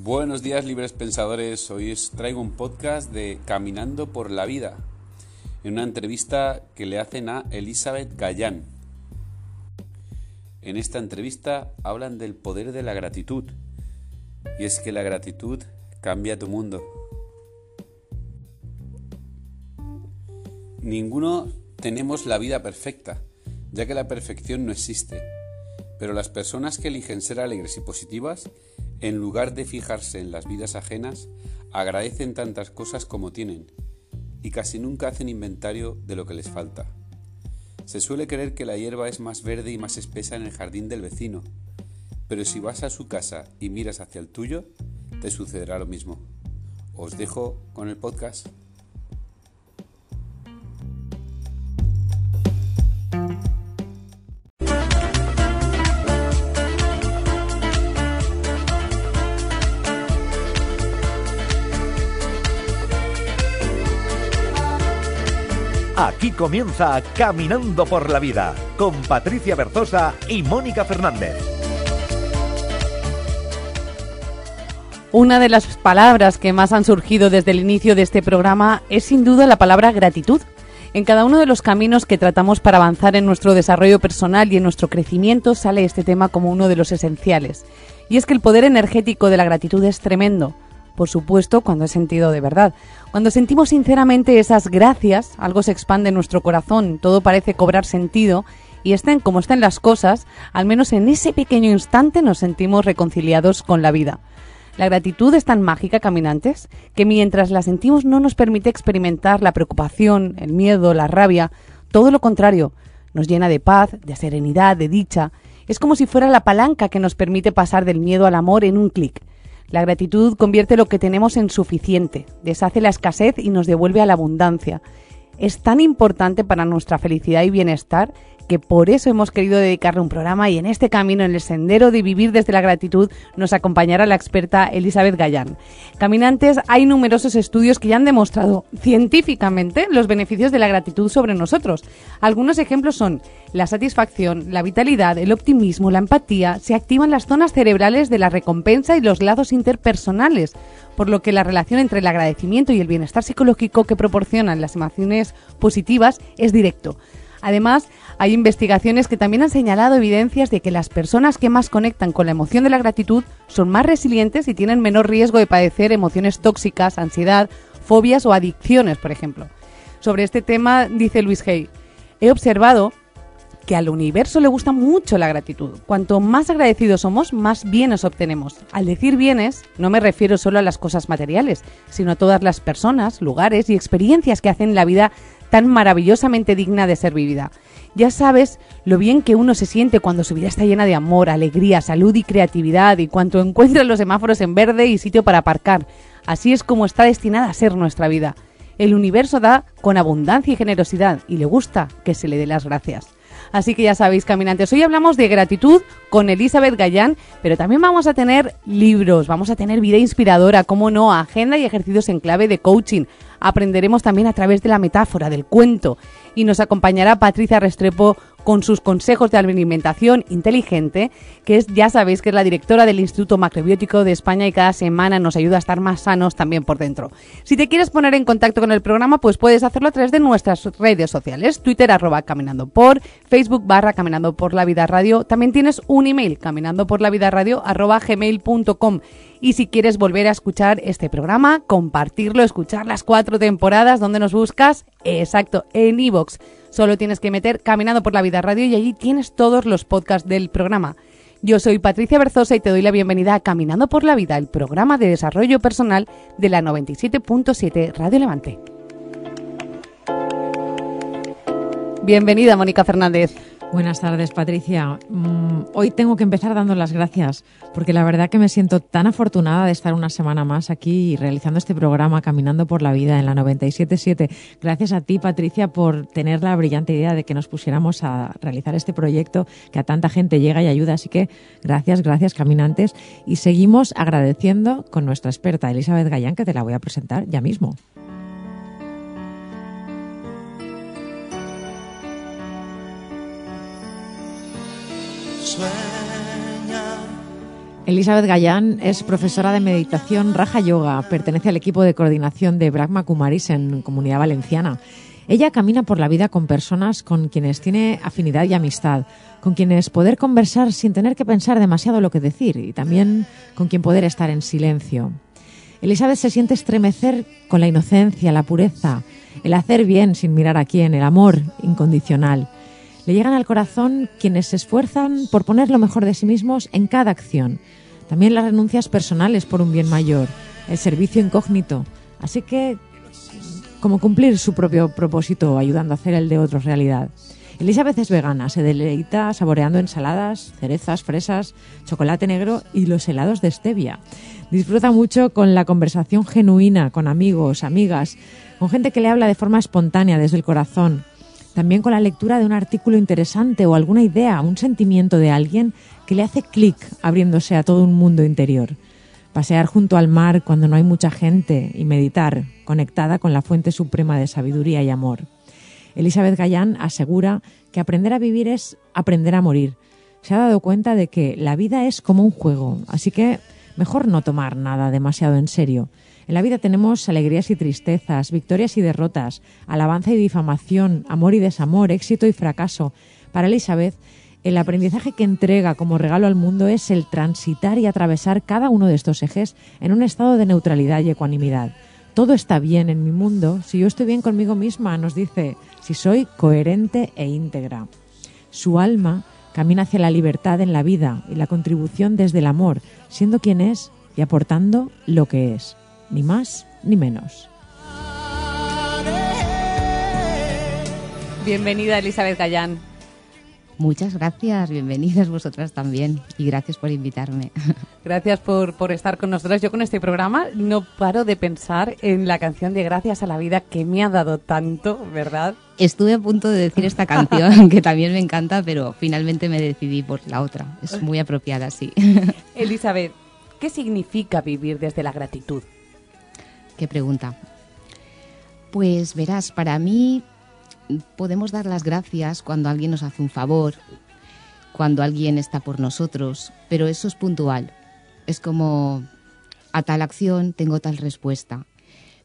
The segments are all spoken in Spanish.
Buenos días libres pensadores, hoy os traigo un podcast de Caminando por la Vida, en una entrevista que le hacen a Elizabeth Gallán. En esta entrevista hablan del poder de la gratitud, y es que la gratitud cambia tu mundo. Ninguno tenemos la vida perfecta, ya que la perfección no existe, pero las personas que eligen ser alegres y positivas en lugar de fijarse en las vidas ajenas, agradecen tantas cosas como tienen y casi nunca hacen inventario de lo que les falta. Se suele creer que la hierba es más verde y más espesa en el jardín del vecino, pero si vas a su casa y miras hacia el tuyo, te sucederá lo mismo. Os dejo con el podcast. Aquí comienza Caminando por la Vida con Patricia Berzosa y Mónica Fernández. Una de las palabras que más han surgido desde el inicio de este programa es sin duda la palabra gratitud. En cada uno de los caminos que tratamos para avanzar en nuestro desarrollo personal y en nuestro crecimiento sale este tema como uno de los esenciales. Y es que el poder energético de la gratitud es tremendo por supuesto, cuando es sentido de verdad. Cuando sentimos sinceramente esas gracias, algo se expande en nuestro corazón, todo parece cobrar sentido y estén como estén las cosas, al menos en ese pequeño instante nos sentimos reconciliados con la vida. La gratitud es tan mágica, caminantes, que mientras la sentimos no nos permite experimentar la preocupación, el miedo, la rabia, todo lo contrario, nos llena de paz, de serenidad, de dicha. Es como si fuera la palanca que nos permite pasar del miedo al amor en un clic. La gratitud convierte lo que tenemos en suficiente, deshace la escasez y nos devuelve a la abundancia. Es tan importante para nuestra felicidad y bienestar que por eso hemos querido dedicarle un programa y en este camino, en el sendero de vivir desde la gratitud, nos acompañará la experta Elizabeth Gallán. Caminantes, hay numerosos estudios que ya han demostrado científicamente los beneficios de la gratitud sobre nosotros. Algunos ejemplos son la satisfacción, la vitalidad, el optimismo, la empatía, se activan las zonas cerebrales de la recompensa y los lazos interpersonales, por lo que la relación entre el agradecimiento y el bienestar psicológico que proporcionan las emociones positivas es directo. Además, hay investigaciones que también han señalado evidencias de que las personas que más conectan con la emoción de la gratitud son más resilientes y tienen menor riesgo de padecer emociones tóxicas, ansiedad, fobias o adicciones, por ejemplo. Sobre este tema dice Luis Hay, he observado que al universo le gusta mucho la gratitud. Cuanto más agradecidos somos, más bienes obtenemos. Al decir bienes, no me refiero solo a las cosas materiales, sino a todas las personas, lugares y experiencias que hacen la vida tan maravillosamente digna de ser vivida. Ya sabes lo bien que uno se siente cuando su vida está llena de amor, alegría, salud y creatividad y cuando encuentra los semáforos en verde y sitio para aparcar. Así es como está destinada a ser nuestra vida. El universo da con abundancia y generosidad y le gusta que se le dé las gracias. Así que ya sabéis, caminantes, hoy hablamos de gratitud con Elizabeth Gallán, pero también vamos a tener libros, vamos a tener vida inspiradora, como no, agenda y ejercicios en clave de coaching. Aprenderemos también a través de la metáfora, del cuento, y nos acompañará Patricia Restrepo con sus consejos de alimentación inteligente, que es, ya sabéis, que es la directora del Instituto Macrobiótico de España y cada semana nos ayuda a estar más sanos también por dentro. Si te quieres poner en contacto con el programa, pues puedes hacerlo a través de nuestras redes sociales, Twitter arroba caminando por, Facebook barra caminando por la vida radio. También tienes un email, caminando por la vida radio arroba gmail.com. Y si quieres volver a escuchar este programa, compartirlo, escuchar las cuatro temporadas donde nos buscas, exacto, en iVoox. Solo tienes que meter Caminando por la Vida Radio y allí tienes todos los podcasts del programa. Yo soy Patricia Berzosa y te doy la bienvenida a Caminando por la Vida, el programa de desarrollo personal de la 97.7 Radio Levante. Bienvenida, Mónica Fernández. Buenas tardes, Patricia. Mm, hoy tengo que empezar dando las gracias, porque la verdad que me siento tan afortunada de estar una semana más aquí realizando este programa Caminando por la Vida en la 977. Gracias a ti, Patricia, por tener la brillante idea de que nos pusiéramos a realizar este proyecto que a tanta gente llega y ayuda. Así que gracias, gracias, caminantes. Y seguimos agradeciendo con nuestra experta, Elizabeth Gallán, que te la voy a presentar ya mismo. Elizabeth Gallán es profesora de meditación Raja Yoga, pertenece al equipo de coordinación de Brahma Kumaris en Comunidad Valenciana. Ella camina por la vida con personas con quienes tiene afinidad y amistad, con quienes poder conversar sin tener que pensar demasiado lo que decir y también con quien poder estar en silencio. Elizabeth se siente estremecer con la inocencia, la pureza, el hacer bien sin mirar a quién, el amor incondicional. Le llegan al corazón quienes se esfuerzan por poner lo mejor de sí mismos en cada acción también las renuncias personales por un bien mayor, el servicio incógnito. Así que, como cumplir su propio propósito ayudando a hacer el de otros realidad. Elizabeth es vegana, se deleita saboreando ensaladas, cerezas, fresas, chocolate negro y los helados de stevia. Disfruta mucho con la conversación genuina, con amigos, amigas, con gente que le habla de forma espontánea desde el corazón. También con la lectura de un artículo interesante o alguna idea, un sentimiento de alguien que le hace clic abriéndose a todo un mundo interior. Pasear junto al mar cuando no hay mucha gente y meditar, conectada con la fuente suprema de sabiduría y amor. Elizabeth Gallán asegura que aprender a vivir es aprender a morir. Se ha dado cuenta de que la vida es como un juego, así que mejor no tomar nada demasiado en serio. En la vida tenemos alegrías y tristezas, victorias y derrotas, alabanza y difamación, amor y desamor, éxito y fracaso. Para Elizabeth, el aprendizaje que entrega como regalo al mundo es el transitar y atravesar cada uno de estos ejes en un estado de neutralidad y ecuanimidad. Todo está bien en mi mundo si yo estoy bien conmigo misma, nos dice, si soy coherente e íntegra. Su alma camina hacia la libertad en la vida y la contribución desde el amor, siendo quien es y aportando lo que es, ni más ni menos. Bienvenida Elizabeth Gallán. Muchas gracias, bienvenidas vosotras también y gracias por invitarme. Gracias por, por, estar con nosotras. Yo con este programa no paro de pensar en la canción de Gracias a la vida que me ha dado tanto, ¿verdad? Estuve a punto de decir esta canción, que también me encanta, pero finalmente me decidí por la otra. Es muy apropiada, sí. Elizabeth, ¿qué significa vivir desde la gratitud? Qué pregunta. Pues verás, para mí podemos dar las gracias cuando alguien nos hace un favor, cuando alguien está por nosotros, pero eso es puntual. Es como, a tal acción tengo tal respuesta.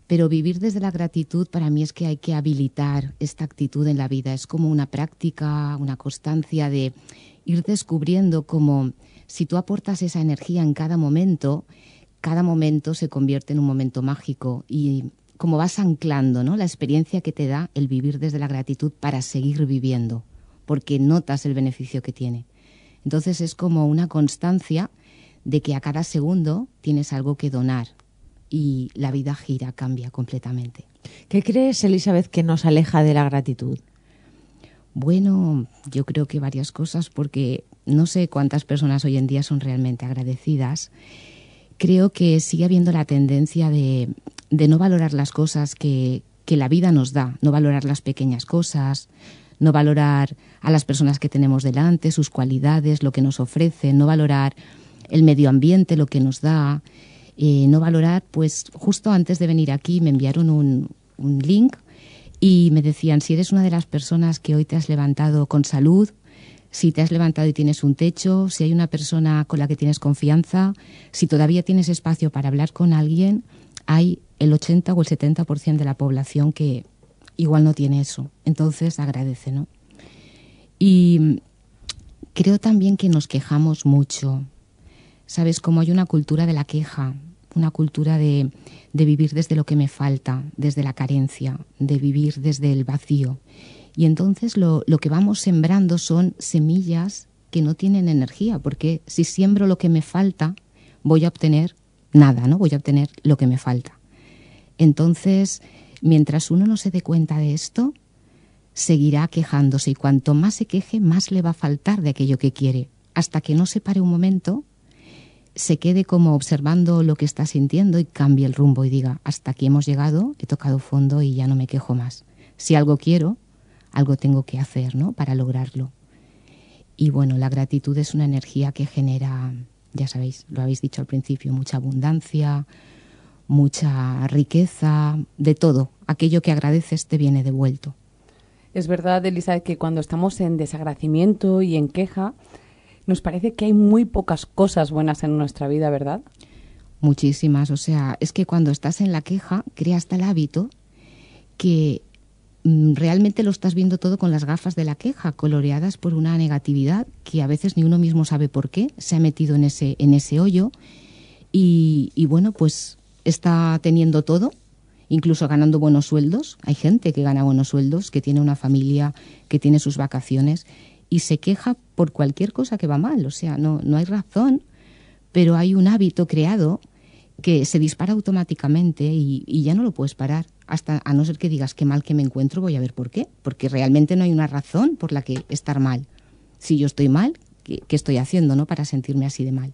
Pero vivir desde la gratitud para mí es que hay que habilitar esta actitud en la vida. Es como una práctica, una constancia de ir descubriendo como si tú aportas esa energía en cada momento, cada momento se convierte en un momento mágico y como vas anclando ¿no? la experiencia que te da el vivir desde la gratitud para seguir viviendo, porque notas el beneficio que tiene. Entonces es como una constancia de que a cada segundo tienes algo que donar y la vida gira, cambia completamente. ¿Qué crees, Elizabeth, que nos aleja de la gratitud? Bueno, yo creo que varias cosas, porque no sé cuántas personas hoy en día son realmente agradecidas. Creo que sigue habiendo la tendencia de de no valorar las cosas que, que la vida nos da, no valorar las pequeñas cosas, no valorar a las personas que tenemos delante, sus cualidades, lo que nos ofrece, no valorar el medio ambiente, lo que nos da, eh, no valorar, pues justo antes de venir aquí me enviaron un, un link y me decían, si eres una de las personas que hoy te has levantado con salud, si te has levantado y tienes un techo, si hay una persona con la que tienes confianza, si todavía tienes espacio para hablar con alguien, hay el 80 o el 70% de la población que igual no tiene eso. Entonces agradece, ¿no? Y creo también que nos quejamos mucho. ¿Sabes? Como hay una cultura de la queja, una cultura de vivir desde lo que me falta, desde la carencia, de vivir desde el vacío. Y entonces lo, lo que vamos sembrando son semillas que no tienen energía, porque si siembro lo que me falta, voy a obtener nada, ¿no? Voy a obtener lo que me falta. Entonces, mientras uno no se dé cuenta de esto, seguirá quejándose y cuanto más se queje, más le va a faltar de aquello que quiere, hasta que no se pare un momento, se quede como observando lo que está sintiendo y cambie el rumbo y diga, hasta aquí hemos llegado, he tocado fondo y ya no me quejo más. Si algo quiero, algo tengo que hacer, ¿no? Para lograrlo. Y bueno, la gratitud es una energía que genera, ya sabéis, lo habéis dicho al principio, mucha abundancia, mucha riqueza, de todo. Aquello que agradeces te viene devuelto. Es verdad, Elisa, que cuando estamos en desagradecimiento y en queja, nos parece que hay muy pocas cosas buenas en nuestra vida, ¿verdad? Muchísimas. O sea, es que cuando estás en la queja, creas tal hábito que realmente lo estás viendo todo con las gafas de la queja, coloreadas por una negatividad que a veces ni uno mismo sabe por qué se ha metido en ese, en ese hoyo. Y, y bueno, pues está teniendo todo, incluso ganando buenos sueldos. Hay gente que gana buenos sueldos, que tiene una familia, que tiene sus vacaciones y se queja por cualquier cosa que va mal. O sea, no, no hay razón, pero hay un hábito creado que se dispara automáticamente y, y, ya no lo puedes parar, hasta a no ser que digas qué mal que me encuentro, voy a ver por qué, porque realmente no hay una razón por la que estar mal. Si yo estoy mal, ¿qué, qué estoy haciendo no para sentirme así de mal?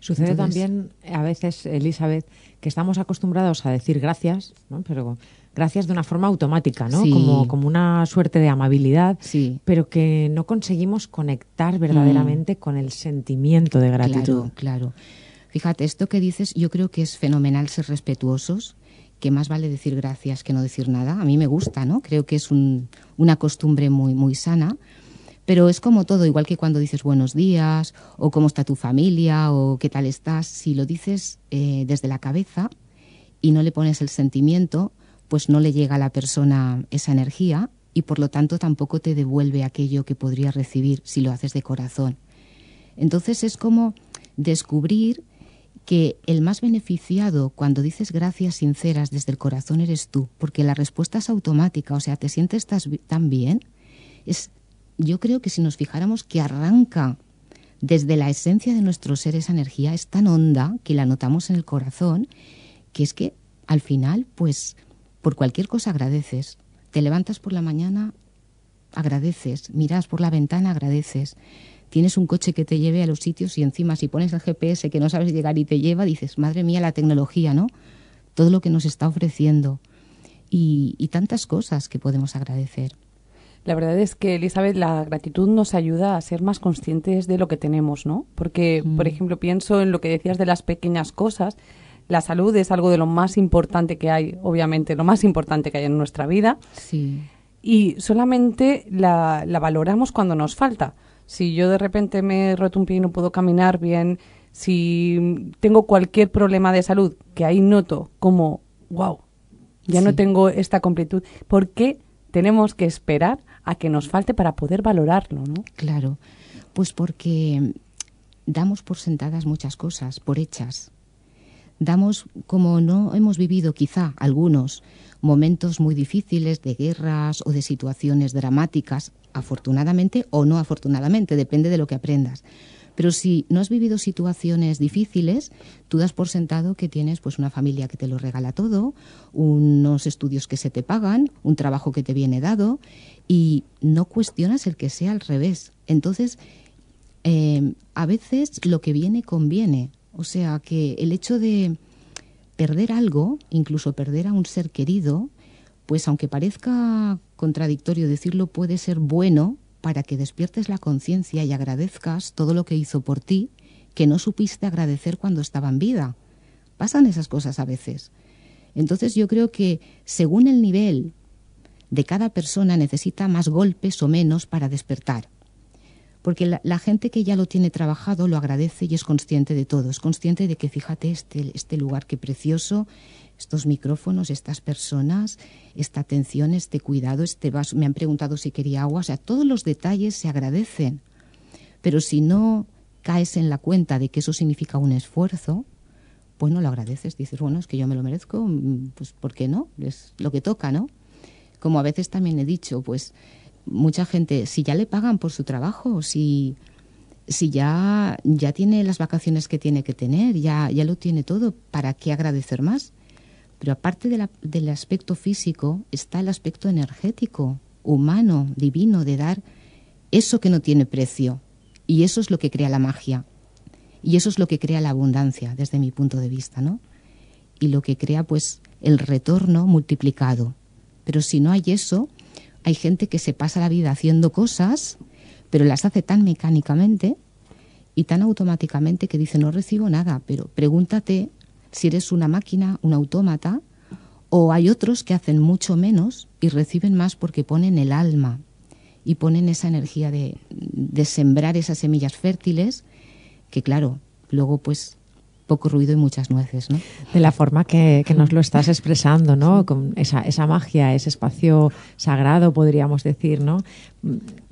Sucede Entonces, también a veces, Elizabeth, que estamos acostumbrados a decir gracias, ¿no? pero gracias de una forma automática, ¿no? Sí. Como, como una suerte de amabilidad, Sí. pero que no conseguimos conectar verdaderamente con el sentimiento de gratitud. Claro, claro. Fíjate, esto que dices, yo creo que es fenomenal ser respetuosos, que más vale decir gracias que no decir nada. A mí me gusta, ¿no? Creo que es un- una costumbre muy, muy sana. Pero es como todo, igual que cuando dices buenos días, o cómo está tu familia, o qué tal estás, si lo dices eh, desde la cabeza y no le pones el sentimiento, pues no le llega a la persona esa energía y por lo tanto tampoco te devuelve aquello que podría recibir si lo haces de corazón. Entonces es como descubrir que el más beneficiado cuando dices gracias sinceras desde el corazón eres tú, porque la respuesta es automática, o sea, te sientes tan bien. Es, yo creo que si nos fijáramos que arranca desde la esencia de nuestro ser esa energía, es tan honda que la notamos en el corazón, que es que al final, pues, por cualquier cosa agradeces. Te levantas por la mañana, agradeces, miras por la ventana, agradeces. Tienes un coche que te lleve a los sitios y encima si pones el GPS que no sabes llegar y te lleva, dices, madre mía, la tecnología, ¿no? Todo lo que nos está ofreciendo. Y, y tantas cosas que podemos agradecer. La verdad es que, Elizabeth, la gratitud nos ayuda a ser más conscientes de lo que tenemos, ¿no? Porque, por ejemplo, pienso en lo que decías de las pequeñas cosas. La salud es algo de lo más importante que hay, obviamente, lo más importante que hay en nuestra vida. Sí. Y solamente la, la valoramos cuando nos falta. Si yo de repente me he roto un pie y no puedo caminar bien, si tengo cualquier problema de salud, que ahí noto como, wow, ya no tengo esta completud, ¿por qué tenemos que esperar a que nos falte para poder valorarlo, no? Claro, pues porque damos por sentadas muchas cosas, por hechas. Damos, como no hemos vivido quizá algunos momentos muy difíciles de guerras o de situaciones dramáticas, afortunadamente o no afortunadamente, depende de lo que aprendas. Pero si no has vivido situaciones difíciles, tú das por sentado que tienes pues una familia que te lo regala todo, unos estudios que se te pagan, un trabajo que te viene dado y no cuestionas el que sea al revés. Entonces, eh, a veces lo que viene conviene. O sea, que el hecho de perder algo, incluso perder a un ser querido, pues aunque parezca contradictorio decirlo, puede ser bueno para que despiertes la conciencia y agradezcas todo lo que hizo por ti que no supiste agradecer cuando estaba en vida. Pasan esas cosas a veces. Entonces yo creo que según el nivel de cada persona necesita más golpes o menos para despertar. Porque la, gente que ya lo tiene trabajado lo agradece y es consciente de todo. Es consciente de que fíjate este, este lugar qué precioso, estos micrófonos, estas personas, esta atención, este cuidado, este vaso. Me han preguntado si quería agua. O sea, todos los detalles se agradecen. Pero si no caes en la cuenta de que eso significa un esfuerzo, pues no lo agradeces. Dices, bueno, es que yo me lo merezco, mm, pues ¿por qué no? Es lo que toca, ¿no? Como a veces también he dicho, pues mucha gente, si ya le pagan por su trabajo, si, si ya, ya tiene las vacaciones que tiene que tener, ya, ya lo tiene todo, ¿para qué agradecer más? Pero aparte de del aspecto físico, está el aspecto energético, humano, divino, de dar eso que no tiene precio. Y eso es lo que crea la magia. Y eso es lo que crea la abundancia, desde mi punto de vista, ¿no? Y lo que crea, pues, el retorno multiplicado. Pero si no hay eso, hay gente que se pasa la vida haciendo cosas, pero las hace tan mecánicamente y tan automáticamente que dice no recibo nada. Pero pregúntate si eres una máquina, un autómata, o hay otros que hacen mucho menos y reciben más porque ponen el alma y ponen esa energía de, de sembrar esas semillas fértiles que claro, luego pues poco ruido y muchas nueces, ¿no? De la forma que, que nos lo estás expresando, ¿no? Con esa, esa magia, ese espacio sagrado, podríamos decir, ¿no?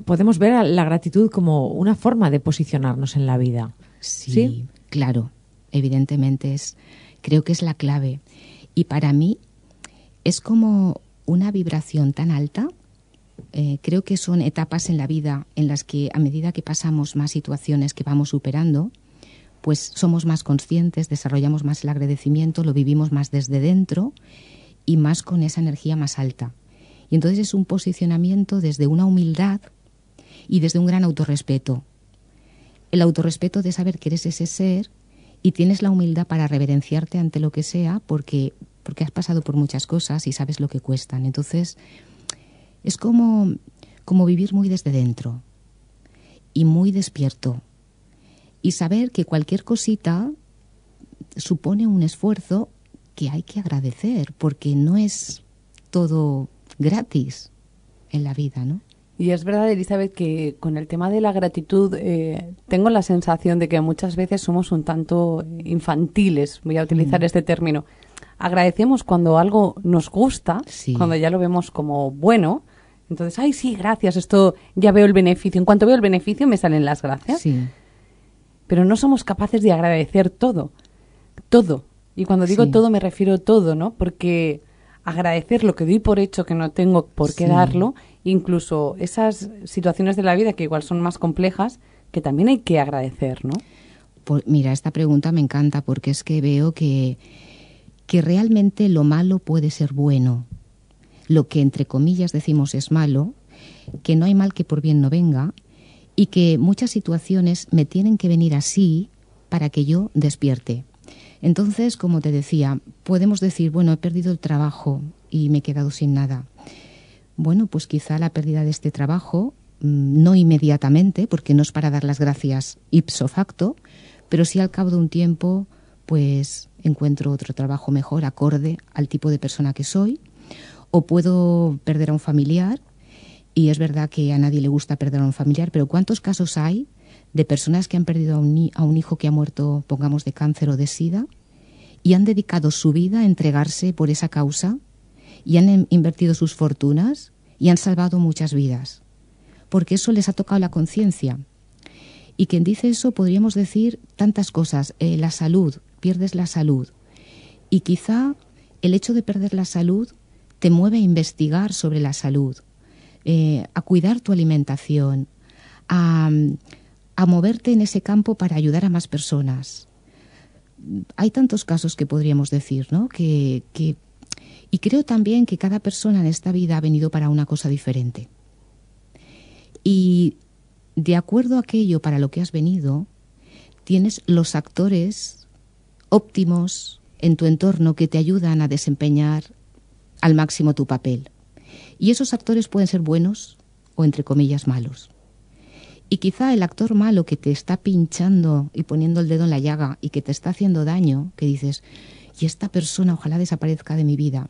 Podemos ver la gratitud como una forma de posicionarnos en la vida. Sí, claro, evidentemente es, creo que es la clave. Y para mí es como una vibración tan alta. Eh, creo que son etapas en la vida en las que a medida que pasamos más situaciones que vamos superando, pues somos más conscientes, desarrollamos más el agradecimiento, lo vivimos más desde dentro y más con esa energía más alta. Y entonces es un posicionamiento desde una humildad y desde un gran autorrespeto. El autorrespeto de saber que eres ese ser y tienes la humildad para reverenciarte ante lo que sea porque, porque has pasado por muchas cosas y sabes lo que cuestan. Entonces es como, como vivir muy desde dentro y muy despierto y saber que cualquier cosita supone un esfuerzo que hay que agradecer, porque no es todo gratis en la vida, ¿no? Y es verdad, Elizabeth, que con el tema de la gratitud eh, tengo la sensación de que muchas veces somos un tanto infantiles, voy a utilizar mm. este término. Agradecemos cuando algo nos gusta, cuando ya lo vemos como bueno. Entonces, ay, sí, gracias, esto ya veo el beneficio. En cuanto veo el beneficio, me salen las gracias. Sí pero no somos capaces de agradecer todo, todo. Y cuando digo todo me refiero a todo, ¿no? Porque agradecer lo que doy por hecho que no tengo por qué darlo, incluso esas situaciones de la vida que igual son más complejas, que también hay que agradecer, ¿no? Pues mira, esta pregunta me encanta porque es que veo que, que realmente lo malo puede ser bueno. Lo que entre comillas decimos es malo, que no hay mal que por bien no venga, y que muchas situaciones me tienen que venir así para que yo despierte. Entonces, como te decía, podemos decir, bueno, he perdido el trabajo y me he quedado sin nada. Bueno, pues quizá la pérdida de este trabajo, mm, no inmediatamente, porque no es para dar las gracias ipso facto, pero sí al cabo de un tiempo, pues encuentro otro trabajo mejor, acorde al tipo de persona que soy, o puedo perder a un familiar y es verdad que a nadie le gusta perder a un familiar, pero ¿cuántos casos hay de personas que han perdido a un, hijo que ha muerto, pongamos, de cáncer o de sida, y han dedicado su vida a entregarse por esa causa, y han invertido sus fortunas, y han salvado muchas vidas? Porque eso les ha tocado la conciencia. Y quien dice eso podríamos decir tantas cosas. Eh, la salud, pierdes la salud. Y quizá el hecho de perder la salud te mueve a investigar sobre la salud eh, a cuidar tu alimentación, a, moverte en ese campo para ayudar a más personas. Hay tantos casos que podríamos decir, ¿no? Que, y creo también que cada persona en esta vida ha venido para una cosa diferente. Y de acuerdo a aquello para lo que has venido, tienes los actores óptimos en tu entorno que te ayudan a desempeñar al máximo tu papel. Y esos actores pueden ser buenos o, entre comillas, malos. Y quizá el actor malo que te está pinchando y poniendo el dedo en la llaga y que te está haciendo daño, que dices, y esta persona ojalá desaparezca de mi vida,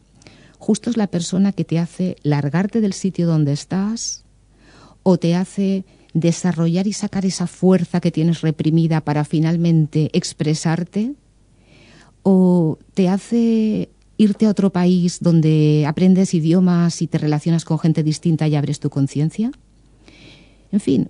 justo es la persona que te hace largarte del sitio donde estás o te hace desarrollar y sacar esa fuerza que tienes reprimida para finalmente expresarte o te hace irte a otro país donde aprendes idiomas y te relacionas con gente distinta y abres tu conciencia? En fin,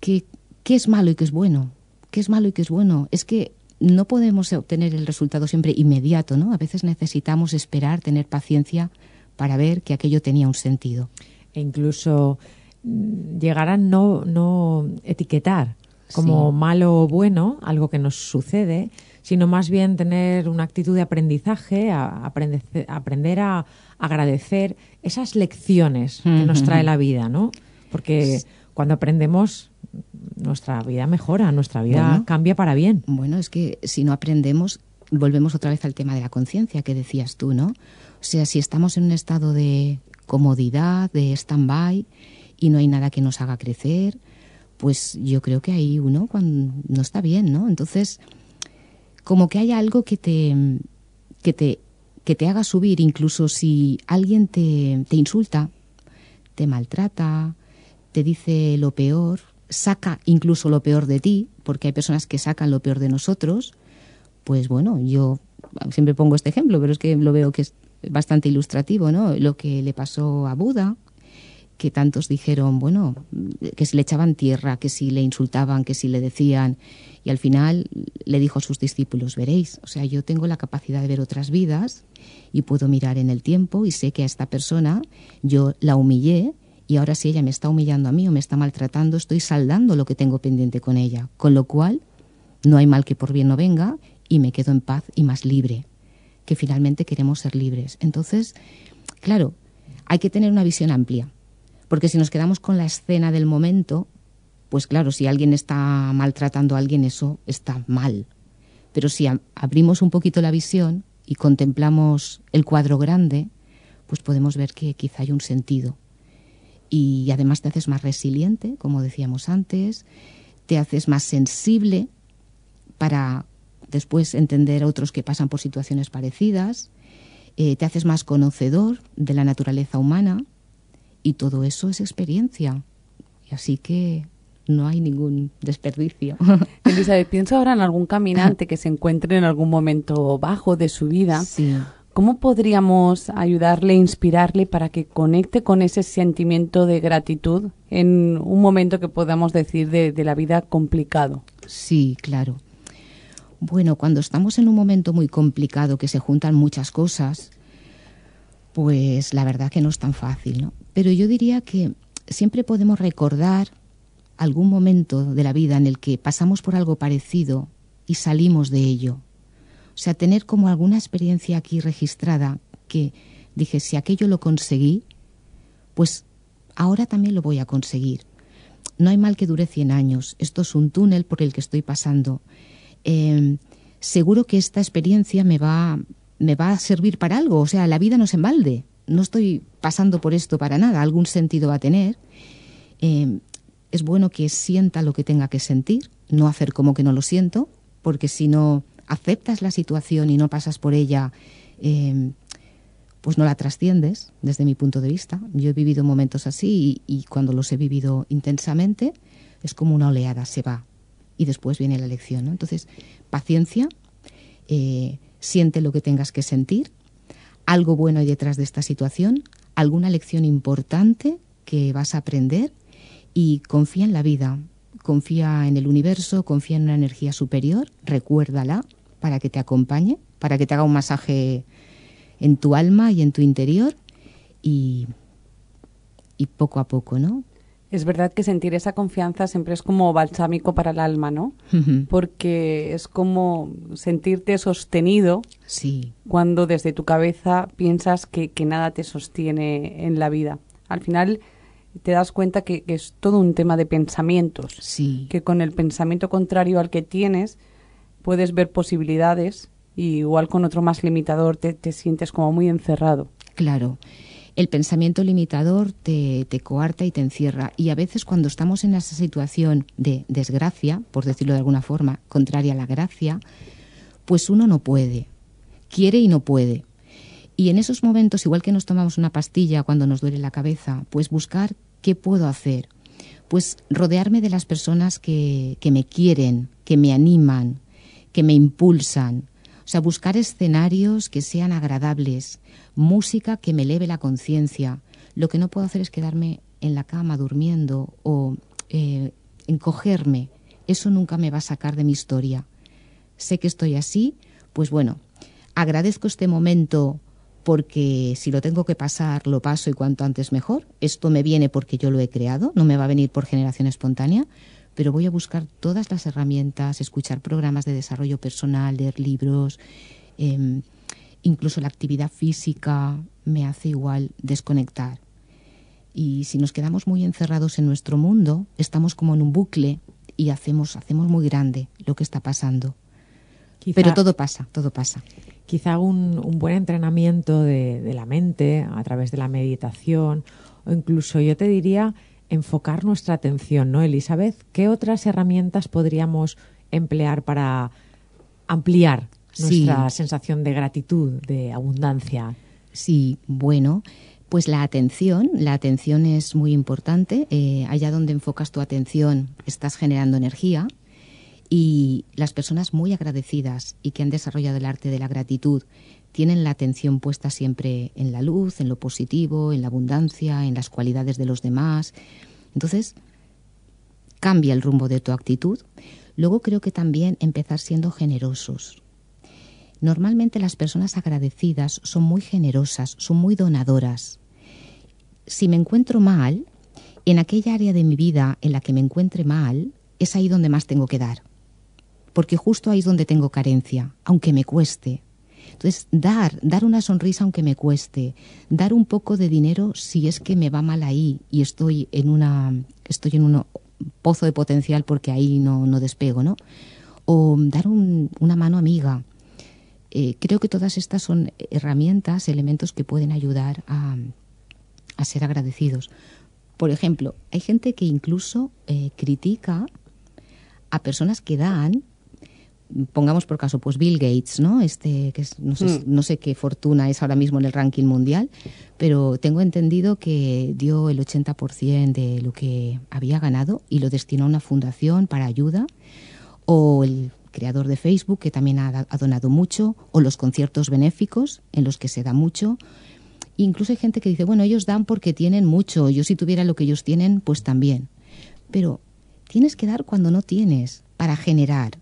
¿qué, ¿qué es malo y qué es bueno? ¿Qué es malo y qué es bueno? Es que no podemos obtener el resultado siempre inmediato, ¿no? A veces necesitamos esperar, tener paciencia para ver que aquello tenía un sentido. E incluso llegar a no, no etiquetar como malo o bueno algo que nos sucede, sino más bien tener una actitud de aprendizaje, a aprender, a agradecer esas lecciones que nos trae la vida, ¿no? Porque cuando aprendemos, nuestra vida mejora, nuestra vida cambia para bien. Bueno, es que si no aprendemos, volvemos otra vez al tema de la conciencia que decías tú, ¿no? O sea, si estamos en un estado de comodidad, de stand-by, y no hay nada que nos haga crecer, pues yo creo que ahí uno cuando no está bien, ¿no? Entonces, como que hay algo que te, que te, que te haga subir, incluso si alguien te, te insulta, te maltrata, te dice lo peor, saca incluso lo peor de ti, porque hay personas que sacan lo peor de nosotros, pues bueno, yo siempre pongo este ejemplo, pero es que lo veo que es bastante ilustrativo, ¿no? Lo que le pasó a Buda, que tantos dijeron, bueno, que si le echaban tierra, que si le insultaban, que si le decían, y al final le dijo a sus discípulos, veréis, o sea, yo tengo la capacidad de ver otras vidas y puedo mirar en el tiempo y sé que a esta persona yo la humillé y ahora si ella me está humillando a mí o me está maltratando, estoy saldando lo que tengo pendiente con ella, con lo cual no hay mal que por bien no venga y me quedo en paz y más libre, que finalmente queremos ser libres. Entonces, claro, hay que tener una visión amplia, porque si nos quedamos con la escena del momento, pues claro, si alguien está maltratando a alguien, eso está mal. Pero si abrimos un poquito la visión y contemplamos el cuadro grande, pues podemos ver que quizá hay un sentido y además te haces más resiliente, como decíamos antes, te haces más sensible para después entender a otros que pasan por situaciones parecidas, eh, te haces más conocedor de la naturaleza humana y todo eso es experiencia. Y así que no hay ningún desperdicio. Elizabeth, pienso ahora en algún caminante que se encuentre en algún momento bajo de su vida. Sí ¿Cómo podríamos ayudarle, inspirarle para que conecte con ese sentimiento de gratitud en un momento que podamos decir de, la vida complicado? Sí, claro. Bueno, cuando estamos en un momento muy complicado, que se juntan muchas cosas, pues la verdad que no es tan fácil, ¿no? Pero yo diría que siempre podemos recordar algún momento de la vida en el que pasamos por algo parecido y salimos de ello. O sea, tener como alguna experiencia aquí registrada que dije, si aquello lo conseguí, pues ahora también lo voy a conseguir. No hay mal que dure 100 años. Esto es un túnel por el que estoy pasando. Em, seguro que esta experiencia me va, me va a servir para algo. O sea, la vida no es en balde. No estoy pasando por esto para nada. Algún sentido va a tener. Em, es bueno que sienta lo que tenga que sentir, no hacer como que no lo siento, porque si no aceptas la situación y no pasas por ella, eh, pues no la trasciendes, desde mi punto de vista. Yo he vivido momentos así y, cuando los he vivido intensamente, es como una oleada, se va y después viene la lección. Entonces, paciencia, eh, siente lo que tengas que sentir, algo bueno hay detrás de esta situación, alguna lección importante que vas a aprender y confía en la vida, confía en el universo, confía en una energía superior, recuérdala para que te acompañe, para que te haga un masaje en tu alma y en tu interior y, y poco a poco, ¿no? Es verdad que sentir esa confianza siempre es como balsámico para el alma, ¿no? Porque es como sentirte sostenido sí. cuando desde tu cabeza piensas que, nada te sostiene en la vida. Al final te das cuenta que, que, es todo un tema de pensamientos. Sí. Que con el pensamiento contrario al que tienes, puedes ver posibilidades y igual con otro más limitador te, sientes como muy encerrado. Claro. El pensamiento limitador te, te, coarta y te encierra. Y a veces cuando estamos en esa situación de desgracia, por decirlo de alguna forma, contraria a la gracia, pues uno no puede. Quiere y no puede. Y en esos momentos, igual que nos tomamos una pastilla cuando nos duele la cabeza, pues buscar qué puedo hacer. Pues rodearme de las personas que, que me quieren, que me animan, que me impulsan. O sea, buscar escenarios que sean agradables, música que me eleve la conciencia. Lo que no puedo hacer es quedarme en la cama durmiendo o eh, encogerme. Eso nunca me va a sacar de mi historia. Sé que estoy así, pues bueno, agradezco este momento porque si lo tengo que pasar, lo paso y cuanto antes mejor. Esto me viene porque yo lo he creado, no me va a venir por generación espontánea pero voy a buscar todas las herramientas, escuchar programas de desarrollo personal, leer libros, em, incluso la actividad física me hace igual desconectar. Y si nos quedamos muy encerrados en nuestro mundo, estamos como en un bucle y hacemos, hacemos muy grande lo que está pasando. Pero todo pasa, todo pasa. Quizá un, un buen entrenamiento de, de la mente a través de la meditación o incluso yo te diría enfocar nuestra atención, ¿no, Elizabeth? ¿Qué otras herramientas podríamos emplear para ampliar nuestra sensación de gratitud, de abundancia? Sí, bueno, Pues la atención, la atención es muy importante. Eh, allá donde enfocas tu atención estás generando energía y las personas muy agradecidas y que han desarrollado el arte de la gratitud tienen la atención puesta siempre en la luz, en lo positivo, en la abundancia, en las cualidades de los demás. Entonces, cambia el rumbo de tu actitud. Luego creo que también empezar siendo generosos. Normalmente las personas agradecidas son muy generosas, son muy donadoras. Si me encuentro mal, en aquella área de mi vida en la que me encuentre mal, es ahí donde más tengo que dar. Porque justo ahí es donde tengo carencia, aunque me cueste. Entonces, dar, dar una sonrisa aunque me cueste, dar un poco de dinero si es que me va mal ahí y estoy en una estoy en un pozo de potencial porque ahí no, no despego, ¿no? O dar una mano amiga, eh, creo que todas estas son herramientas, elementos que pueden ayudar a, ser agradecidos. Por ejemplo, hay gente que incluso eh, critica a personas que dan, pongamos por caso, pues Bill Gates, ¿no? Este, que no, sé, mm. no sé qué fortuna es ahora mismo en el ranking mundial, pero tengo entendido que dio el 80% de lo que había ganado y lo destinó a una fundación para ayuda. O el creador de Facebook, que también ha, donado mucho, o los conciertos benéficos, en los que se da mucho. Incluso hay gente que dice, bueno, ellos dan porque tienen mucho, yo si tuviera lo que ellos tienen, pues también. Pero tienes que dar cuando no tienes, para generar,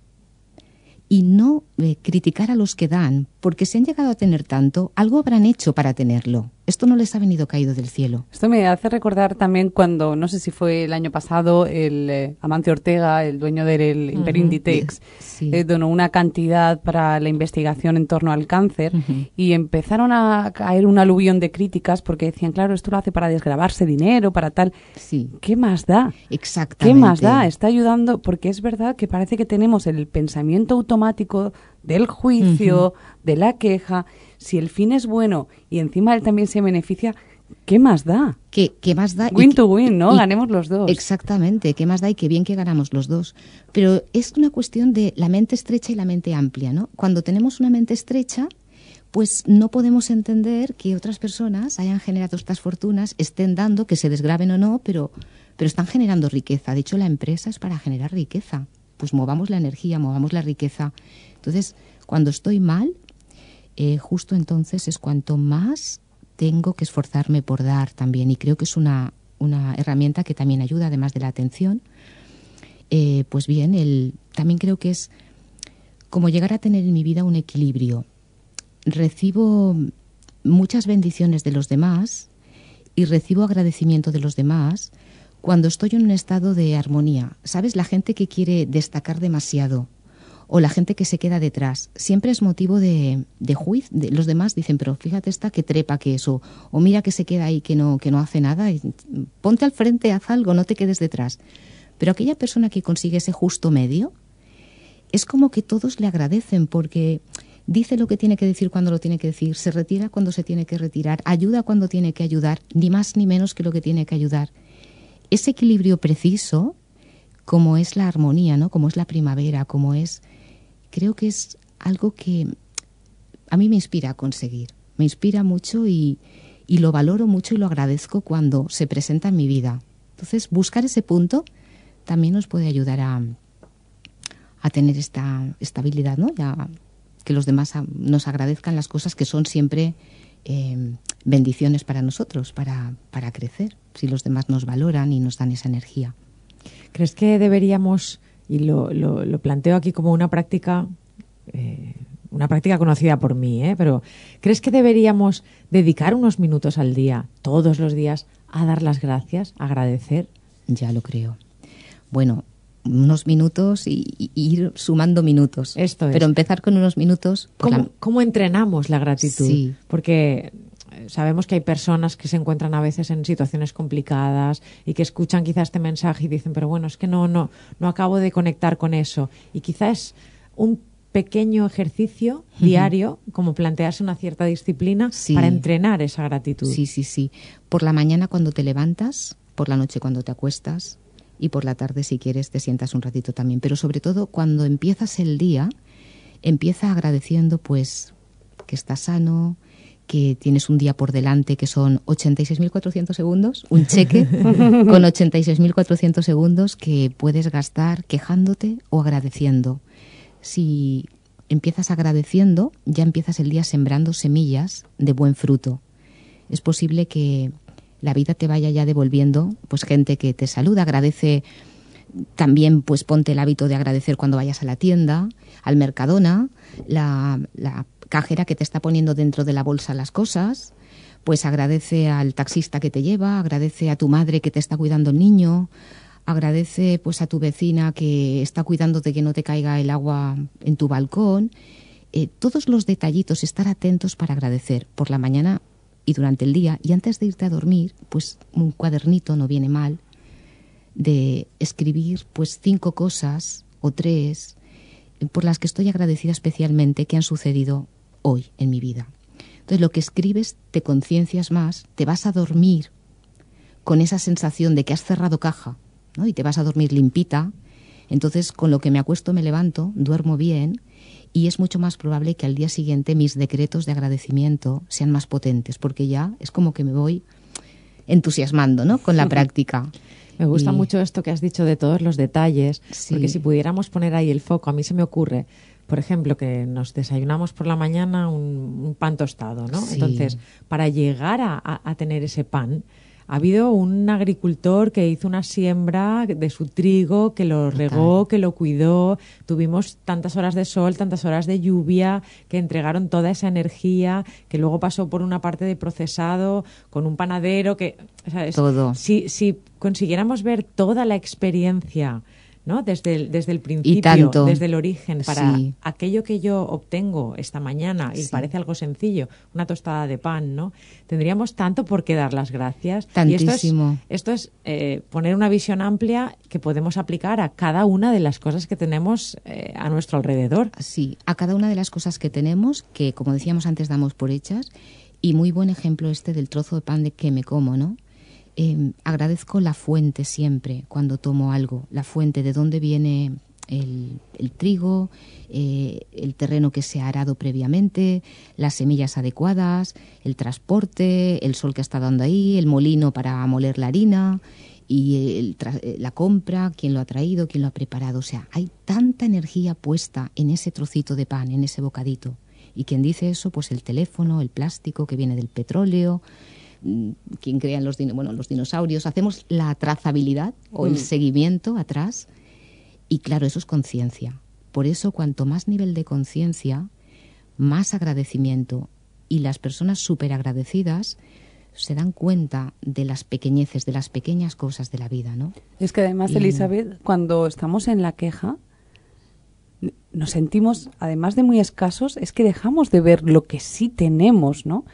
y no eh, criticar a los que dan, porque si han llegado a tener tanto, algo habrán hecho para tenerlo. Esto no les ha venido caído del cielo. Esto me hace recordar también cuando, no sé si fue el año pasado, el eh, Amante Ortega, el dueño del Imperio Inditex, eh, donó una cantidad para la investigación en torno al cáncer y empezaron a caer un aluvión de críticas porque decían, claro, esto lo hace para desgrabarse dinero, para tal. Sí. ¿Qué más da? Exactamente. ¿Qué más da? Está ayudando porque es verdad que parece que tenemos el pensamiento automático del juicio, de la queja, si el fin es bueno y encima él también se beneficia, ¿qué más da? ¿Qué, qué más da? Win to win, ¿no? Ganemos los dos. Exactamente, ¿qué más da? Y qué bien que ganamos los dos. Pero es una cuestión de la mente estrecha y la mente amplia, ¿no? Cuando tenemos una mente estrecha, pues no podemos entender que otras personas hayan generado estas fortunas, estén dando, que se desgraben o no, pero, pero están generando riqueza. De hecho, la empresa es para generar riqueza. Pues movamos la energía, movamos la riqueza. Entonces, cuando estoy mal, eh, justo entonces es cuanto más tengo que esforzarme por dar también. Y creo que es una, una herramienta que también ayuda, además de la atención. Eh, pues bien, el, también creo que es como llegar a tener en mi vida un equilibrio. Recibo muchas bendiciones de los demás y recibo agradecimiento de los demás cuando estoy en un estado de armonía. ¿Sabes? La gente que quiere destacar demasiado o la gente que se queda detrás. Siempre es motivo de, de juicio. los demás dicen, pero fíjate esta que trepa que eso, o mira que se queda ahí que no, que no hace nada. ponte al frente, haz algo, no te quedes detrás. Pero aquella persona que consigue ese justo medio, es como que todos le agradecen porque dice lo que tiene que decir cuando lo tiene que decir, se retira cuando se tiene que retirar, ayuda cuando tiene que ayudar, ni más ni menos que lo que tiene que ayudar. Ese equilibrio preciso, como es la armonía, ¿no? Como es la primavera, como es creo que es algo que a mí me inspira a conseguir. Me inspira mucho y, lo valoro mucho y lo agradezco cuando se presenta en mi vida. Entonces, buscar ese punto también nos puede ayudar a, a tener esta estabilidad, ¿no? Ya, que los demás nos agradezcan las cosas que son siempre eh, bendiciones para nosotros, para, para crecer, si los demás nos valoran y nos dan esa energía. ¿Crees que deberíamos y lo, lo, planteo aquí como una práctica, eh, una práctica conocida por mí, ¿eh? pero ¿crees que deberíamos dedicar unos minutos al día, todos los días, a dar las gracias, a agradecer? Ya lo creo. Bueno, unos minutos y, ir sumando minutos. Esto es. Pero empezar con unos minutos. ¿Cómo, ¿Cómo, entrenamos la gratitud? Sí. Porque sabemos que hay personas que se encuentran a veces en situaciones complicadas y que escuchan quizás este mensaje y dicen, pero bueno, es que no, no, no acabo de conectar con eso. Y quizás un pequeño ejercicio diario, como plantearse una cierta disciplina para entrenar esa gratitud. Sí, sí, sí. Por la mañana cuando te levantas, por la noche cuando te acuestas y por la tarde si quieres te sientas un ratito también. Pero sobre todo cuando empiezas el día, empieza agradeciendo pues que estás sano, que tienes un día por delante que son 86.400 segundos, un cheque con 86.400 segundos que puedes gastar quejándote o agradeciendo. Si empiezas agradeciendo, ya empiezas el día sembrando semillas de buen fruto. Es posible que la vida te vaya ya devolviendo, pues gente que te saluda, agradece también pues ponte el hábito de agradecer cuando vayas a la tienda, al Mercadona, la, la cajera que te está poniendo dentro de la bolsa las cosas, pues agradece al taxista que te lleva, agradece a tu madre que te está cuidando el niño, agradece pues a tu vecina que está cuidando de que no te caiga el agua en tu balcón. Eh, todos los detallitos, estar atentos para agradecer por la mañana y durante el día y antes de irte a dormir, pues un cuadernito no viene mal de escribir pues cinco cosas o tres por las que estoy agradecida especialmente que han sucedido hoy en mi vida. Entonces lo que escribes te conciencias más, te vas a dormir con esa sensación de que has cerrado caja ¿no? y te vas a dormir limpita. Entonces con lo que me acuesto me levanto, duermo bien y es mucho más probable que al día siguiente mis decretos de agradecimiento sean más potentes porque ya es como que me voy entusiasmando ¿no? con la práctica. Me gusta mucho esto que has dicho de todos los detalles, porque si pudiéramos poner ahí el foco, a mí se me ocurre, por ejemplo, que nos desayunamos por la mañana un, pan tostado, ¿no? Entonces, para llegar a, tener ese pan, ha habido un agricultor que hizo una siembra de su trigo, que lo regó, que lo cuidó. Tuvimos tantas horas de sol, tantas horas de lluvia, que entregaron toda esa energía, que luego pasó por una parte de procesado, con un panadero, que... Todo. Si, si consiguiéramos ver toda la experiencia ¿no? Desde el, desde el principio, desde el origen, para aquello que yo obtengo esta mañana y parece algo sencillo, una tostada de pan, ¿no? Tendríamos tanto por qué dar las gracias. Tantísimo. Y esto es, eh, poner una visión amplia que podemos aplicar a cada una de las cosas que tenemos eh, a nuestro alrededor. Sí, a cada una de las cosas que tenemos, que como decíamos antes damos por hechas, y muy buen ejemplo este del trozo de pan de que me como, ¿no? Em, agradezco la fuente siempre cuando tomo algo, la fuente de dónde viene el, trigo, eh, el terreno que se ha arado previamente, las semillas adecuadas, el transporte, el sol que está dando ahí, el molino para moler la harina y eh, la compra, quién lo ha traído, quién lo ha preparado. O sea, hay tanta energía puesta en ese trocito de pan, en ese bocadito. Y quien dice eso, pues el teléfono, el plástico que viene del petróleo, quien crea en los, bueno, los dinosaurios, hacemos la trazabilidad o el mm. seguimiento atrás y claro, eso es conciencia. Por eso cuanto más nivel de conciencia, más agradecimiento y las personas súper agradecidas se dan cuenta de las pequeñeces, de las pequeñas cosas de la vida, ¿no? Es que además, Elizabeth, cuando estamos en la queja, nos sentimos, además de muy escasos, es que dejamos de ver lo que sí tenemos, ¿no?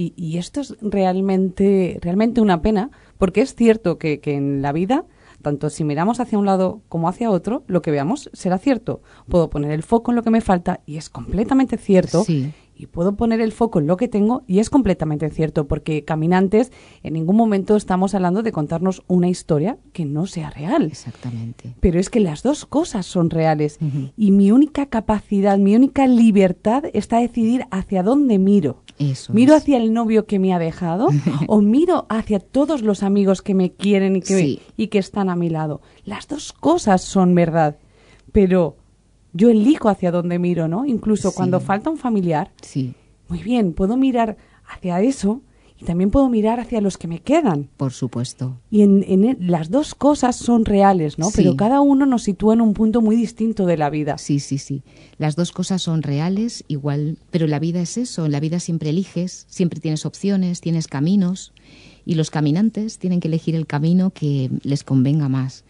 Y, esto es realmente, realmente una pena, porque es cierto que, que en la vida tanto si miramos hacia un lado como hacia otro, lo que veamos será cierto. Puedo poner el foco en lo que me falta y es completamente cierto. Sí y puedo poner el foco en lo que tengo y es completamente cierto porque caminantes en ningún momento estamos hablando de contarnos una historia que no sea real. Exactamente. Pero es que las dos cosas son reales y mi única capacidad, mi única libertad está a decidir hacia dónde miro. Eso ¿Miro hacia el novio que me ha dejado o miro hacia todos los amigos que me quieren y que, y que están a mi lado? Las dos cosas son verdad. Pero yo elijo hacia dónde miro, ¿no? Incluso cuando falta un familiar. Sí. Muy bien, puedo mirar hacia eso y también puedo mirar hacia los que me quedan. Por supuesto. Y en, en las dos cosas son reales, ¿no? Pero cada uno nos sitúa en un punto muy distinto de la vida. Sí, sí, sí. Las dos cosas son reales, igual, pero la vida es eso. En la vida siempre eliges, siempre tienes opciones, tienes caminos y los caminantes tienen que elegir el camino que les convenga más.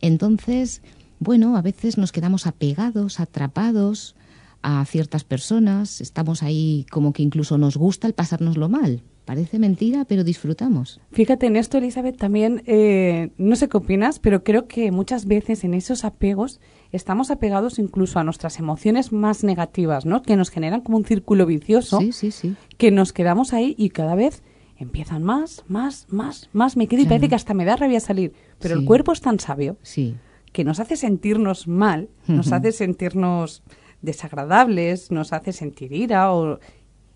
Entonces, bueno, a veces nos quedamos apegados, atrapados a ciertas personas, estamos ahí como que incluso nos gusta el pasárnoslo mal. Parece mentira, pero disfrutamos. Fíjate en esto, Elizabeth, también, eh, no sé qué opinas, pero creo que muchas veces en esos apegos estamos apegados incluso a nuestras emociones más negativas, ¿no? Que nos generan como un círculo vicioso. Sí, sí, sí. Que nos quedamos ahí y cada vez empiezan más, más, más, más. Me quedo y parece que hasta me da rabia salir. Pero el cuerpo es tan sabio. Sí que nos hace sentirnos mal, nos hace sentirnos desagradables, nos hace sentir ira o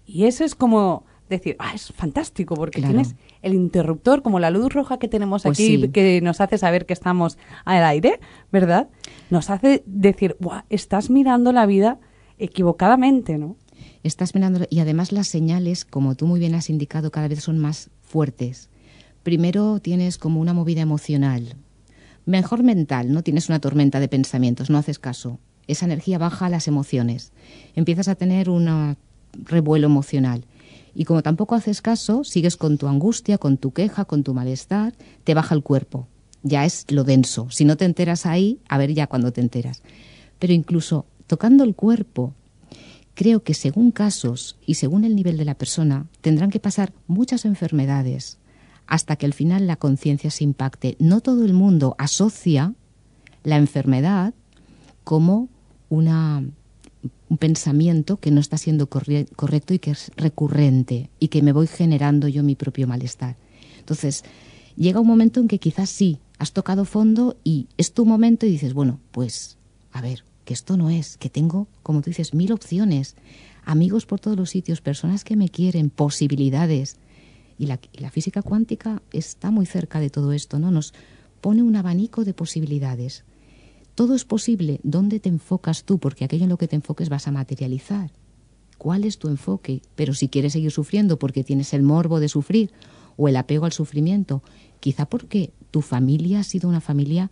y eso es como decir, ah, es fantástico, porque Claro. tienes el interruptor, como la luz roja que tenemos Pues aquí, sí. que nos hace saber que estamos al aire, ¿verdad? Nos hace decir, Buah, estás mirando la vida equivocadamente, ¿no? Estás mirando y además las señales, como tú muy bien has indicado, cada vez son más fuertes. Primero tienes como una movida emocional, mejor mental, no tienes una tormenta de pensamientos, no haces caso. Esa energía baja a las emociones. Empiezas a tener un revuelo emocional. Y como tampoco haces caso, sigues con tu angustia, con tu queja, con tu malestar, te baja el cuerpo. Ya es lo denso. Si no te enteras ahí, a ver ya cuando te enteras. Pero incluso tocando el cuerpo, creo que según casos y según el nivel de la persona, tendrán que pasar muchas enfermedades hasta que al final la conciencia se impacte. No todo el mundo asocia la enfermedad como una, un pensamiento que no está siendo corre- correcto y que es recurrente y que me voy generando yo mi propio malestar. Entonces, llega un momento en que quizás sí, has tocado fondo y es tu momento y dices, bueno, pues, a ver, que esto no es, que tengo, como tú dices, mil opciones, amigos por todos los sitios, personas que me quieren, posibilidades. Y la, y la física cuántica está muy cerca de todo esto, ¿no? Nos pone un abanico de posibilidades. Todo es posible. ¿Dónde te enfocas tú? Porque aquello en lo que te enfoques vas a materializar. ¿Cuál es tu enfoque? Pero si quieres seguir sufriendo porque tienes el morbo de sufrir o el apego al sufrimiento, quizá porque tu familia ha sido una familia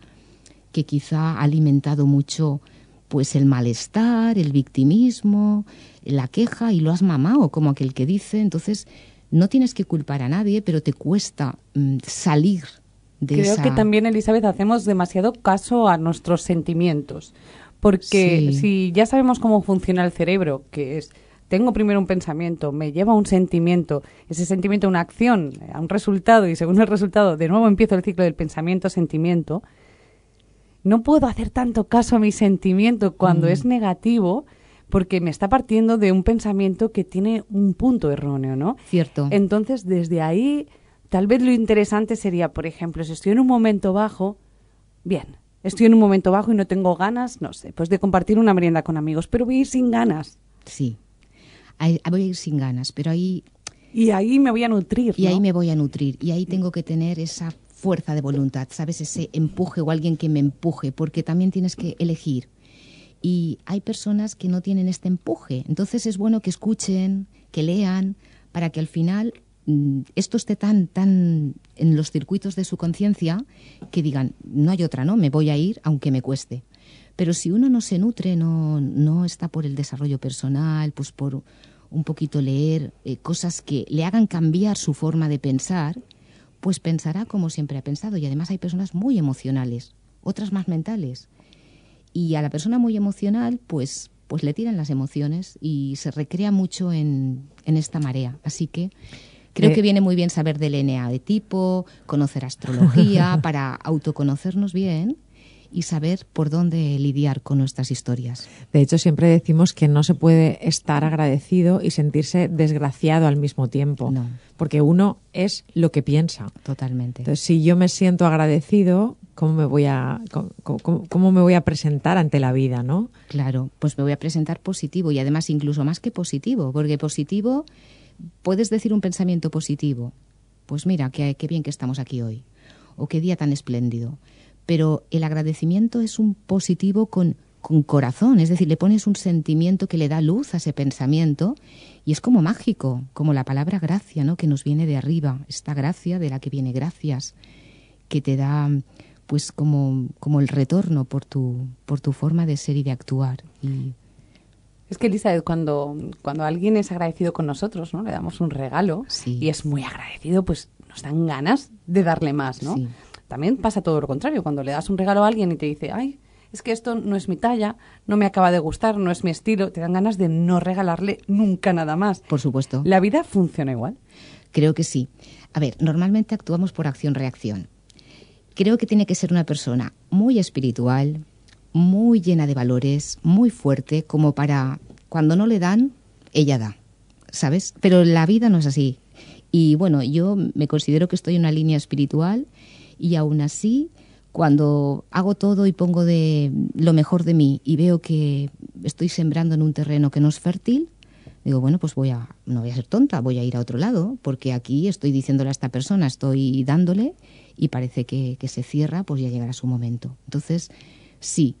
que quizá ha alimentado mucho pues el malestar, el victimismo, la queja y lo has mamado, como aquel que dice. Entonces, no tienes que culpar a nadie, pero te cuesta mm, salir de Creo esa... que también, Elizabeth, hacemos demasiado caso a nuestros sentimientos. Porque Sí. si ya sabemos cómo funciona el cerebro, que es, tengo primero un pensamiento, me lleva a un sentimiento, ese sentimiento a una acción, a un resultado, y según el resultado, de nuevo empiezo el ciclo del pensamiento-sentimiento, no puedo hacer tanto caso a mi sentimiento cuando Mm. es negativo, porque me está partiendo de un pensamiento que tiene un punto erróneo, ¿no? Cierto. Entonces, desde ahí, tal vez lo interesante sería, por ejemplo, si estoy en un momento bajo, bien, estoy en un momento bajo y no tengo ganas, no sé, pues de compartir una merienda con amigos, pero voy a ir sin ganas. Sí. Ahí- voy a ir sin ganas, pero ahí Y ahí me voy a nutrir. y ¿no? ahí me voy a nutrir y ahí tengo que tener esa fuerza de voluntad, ¿sabes? Ese empuje o alguien que me empuje, porque también tienes que elegir. Y hay personas que no tienen este empuje, entonces es bueno que escuchen, que lean, para que al final esto esté tan, tan en los circuitos de su conciencia que digan, no hay otra, ¿no? Me voy a ir aunque me cueste. Pero si uno no se nutre, no, no está por el desarrollo personal, pues por un poquito leer eh, cosas que le hagan cambiar su forma de pensar, pues pensará como siempre ha pensado. Y además hay personas muy emocionales, otras más mentales. Y a la persona muy emocional, pues, pues le tiran las emociones y se recrea mucho en, en esta marea. Así que creo Eh, que viene muy bien saber del NA de tipo, conocer astrología, para autoconocernos bien y saber por dónde lidiar con nuestras historias. De hecho, siempre decimos que no se puede estar agradecido y sentirse desgraciado al mismo tiempo. No. Porque uno es lo que piensa. Totalmente. Entonces, si yo me siento agradecido, ¿cómo me voy a, cómo, cómo- cómo me voy a presentar ante la vida, no? Claro, pues me voy a presentar positivo y además incluso más que positivo, porque positivo, puedes decir un pensamiento positivo. Pues mira, qué, qué bien que estamos aquí hoy, o qué día tan espléndido. Pero el agradecimiento es un positivo con, con corazón, es decir, le pones un sentimiento que le da luz a ese pensamiento y es como mágico, como la palabra gracia, ¿no? Que nos viene de arriba, esta gracia de la que viene gracias, que te da pues como, como el retorno por tu, por tu forma de ser y de actuar. Y Es que, Elizabeth, cuando, cuando alguien es agradecido con nosotros, ¿no? Le damos un regalo Sí. y es muy agradecido, pues nos dan ganas de darle más, ¿no? Sí. También pasa todo lo contrario. Cuando le das un regalo a alguien y te dice, ay, es que esto no es mi talla, no me acaba de gustar, no es mi estilo, te dan ganas de no regalarle nunca nada más. por supuesto, La vida funciona igual. creo que sí. A ver, normalmente actuamos por acción-reacción. Creo que tiene que ser una persona muy espiritual, muy llena de valores, muy fuerte, como para cuando no le dan, ella da, ¿sabes? Pero la vida no es así. Y bueno, yo me considero que estoy en una línea espiritual y aún así, cuando hago todo y pongo de lo mejor de mí y veo que estoy sembrando en un terreno que no es fértil, Digo, bueno, pues voy a, no voy a ser tonta, voy a ir a otro lado, porque aquí estoy diciéndole a esta persona, estoy dándole y parece que, que se cierra, pues ya llegará su momento. Entonces, sí,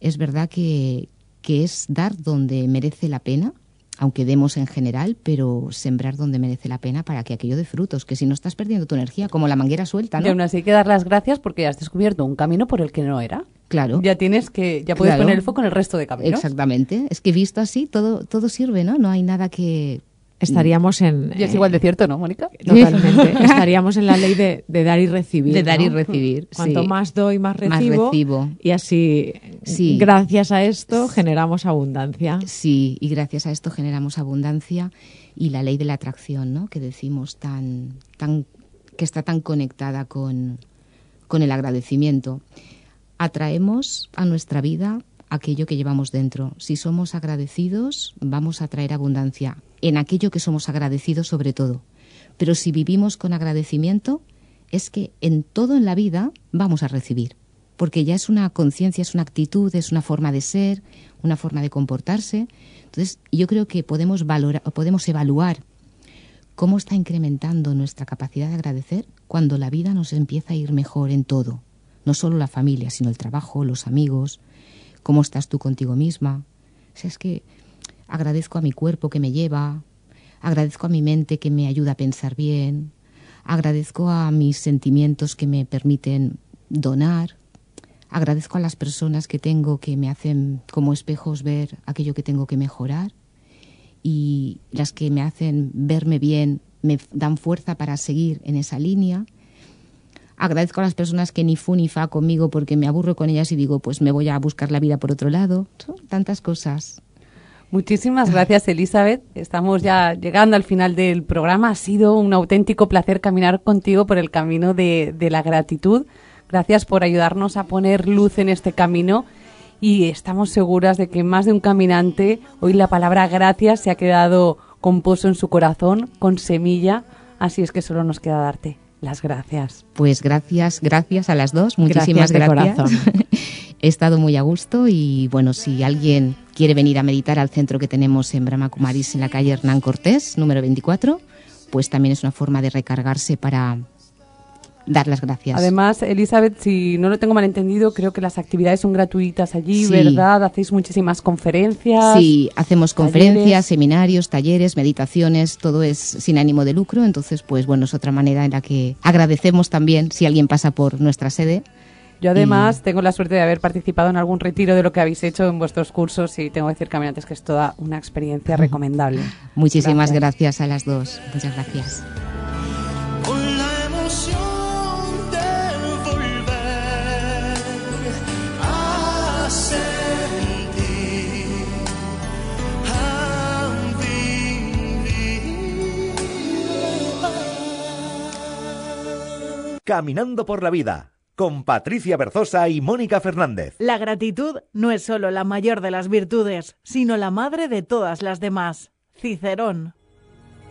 es verdad que, que es dar donde merece la pena, aunque demos en general, pero sembrar donde merece la pena para que aquello dé frutos, que si no estás perdiendo tu energía, como la manguera suelta, Y ¿no? aún así hay que dar las gracias porque has descubierto un camino por el que no era. Claro. Ya tienes que, ya puedes Claro. poner el foco en el resto de caminos. Exactamente. Es que visto así, todo, todo sirve, ¿no? No hay nada que... Estaríamos en... Y es eh, igual de cierto, ¿no, Mónica? Totalmente. Estaríamos en la ley de, de dar y recibir. De dar y recibir, Cuanto sí. más doy, más Más recibo. recibo. Y así, Sí. gracias a esto, generamos abundancia. Sí, y gracias a esto generamos abundancia y la ley de la atracción, ¿no? Que decimos tan, tan, que está tan conectada con, con el agradecimiento. Atraemos a nuestra vida aquello que llevamos dentro. Si somos agradecidos, vamos a traer abundancia en aquello que somos agradecidos sobre todo. Pero si vivimos con agradecimiento, es que en todo en la vida vamos a recibir, porque ya es una conciencia, es una actitud, es una forma de ser, una forma de comportarse. Entonces, yo creo que podemos valorar, podemos evaluar cómo está incrementando nuestra capacidad de agradecer cuando la vida nos empieza a ir mejor en todo, no solo la familia, sino el trabajo, los amigos, cómo estás tú contigo misma. O sea, es que agradezco a mi cuerpo que me lleva, agradezco a mi mente que me ayuda a pensar bien, agradezco a mis sentimientos que me permiten donar, agradezco a las personas que tengo que me hacen como espejos ver aquello que tengo que mejorar y las que me hacen verme bien me dan fuerza para seguir en esa línea. Agradezco a las personas que ni fu ni fa conmigo porque me aburro con ellas y digo, pues me voy a buscar la vida por otro lado. Tantas cosas. Muchísimas gracias, Elizabeth. Estamos ya llegando al final del programa. Ha sido un auténtico placer caminar contigo por el camino de, de la gratitud. Gracias por ayudarnos a poner luz en este camino y estamos seguras de que más de un caminante hoy la palabra gracias se ha quedado con pozo en su corazón, con semilla. Así es que solo nos queda darte las gracias. Pues gracias, gracias a las dos. Muchísimas Gracias de gracias. corazón. He estado muy a gusto y bueno, si alguien quiere venir a meditar al centro que tenemos en Brahma Kumaris en la calle Hernán Cortés, número 24, pues también es una forma de recargarse para dar las gracias. Además, Elizabeth, si no lo tengo mal entendido, creo que las actividades son gratuitas allí, Sí. ¿verdad? Hacéis muchísimas conferencias. Sí, hacemos talleres. conferencias, seminarios, talleres, meditaciones, todo es sin ánimo de lucro, entonces pues bueno, es otra manera en la que agradecemos también si alguien pasa por nuestra sede. Yo además tengo la suerte de haber participado en algún retiro de lo que habéis hecho en vuestros cursos y tengo que decir, caminantes, que es toda una experiencia recomendable. Muchísimas Gracias. gracias a las dos. Muchas gracias. Caminando por la vida, con Patricia Berzosa y Mónica Fernández. La gratitud no es solo la mayor de las virtudes, sino la madre de todas las demás. Cicerón.